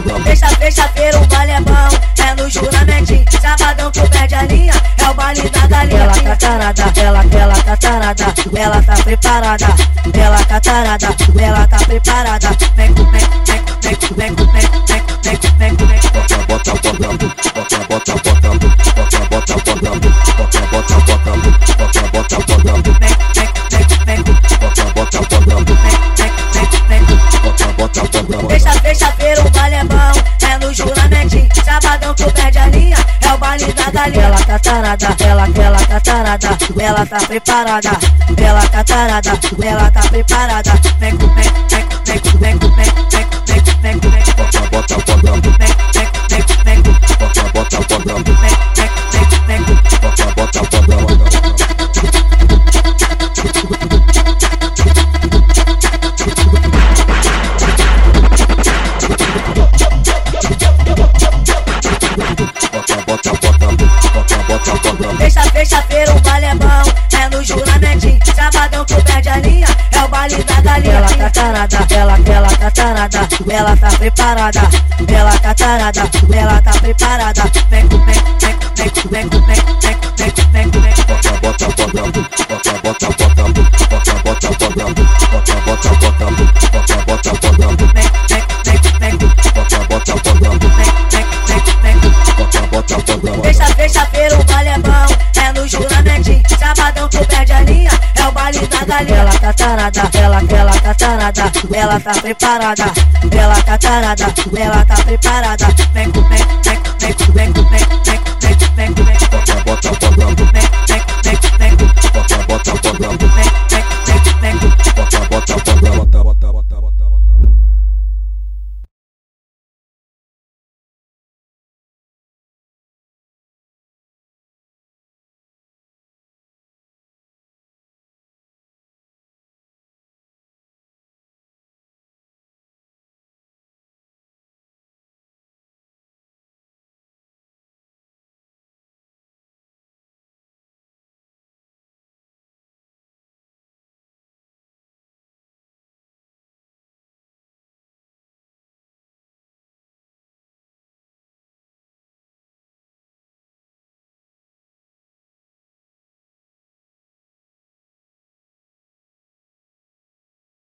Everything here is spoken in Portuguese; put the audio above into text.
bota, bota, bota, bota, bota. Fecha, fecha-feira o baile é bom, é no juramentinho. Sabadão tu perde a linha, é o baile da galinha. Ela tá tarada, ela, ela tá tarada, ela tá preparada. Ela tá tarada, ela tá preparada. Vem com, vem, vem, vem, vem, vem, vem, vem, vem, vem, vem. Bota, bota, bota, bota, bota, bota, bota, bota, bota, bota, bota, bota, bota, bota, bota, Vem, vem, vem, vem, galinha. Ela tá tarada, ela, ela tá tarada, ela tá preparada. Ela tá tarada, ela tá preparada. Vem com, vem, vem, vem, vem, vem, vem, vem, vem, vem, vem. bota, bota, bota. Fecha, fecha-feira o baile é bom, é no juramentinho. Sabadão tu perde a linha, é o baile da galinha. Ela tá tarada, ela, ela tá tarada, ela tá preparada. Ela tá tarada, ela tá preparada. Vem com, vem, vem, vem, vem, vem, vem, vem, vem, vem. Bota, bota, bota, bota, bota, bota, bota, bota, bota, bota, bota, bota, bota, catarada, ela, ela catarada, ela tá preparada, ela catarada, ela tá preparada, vem com, vem, vem, vem, vem, vem, vem, vem.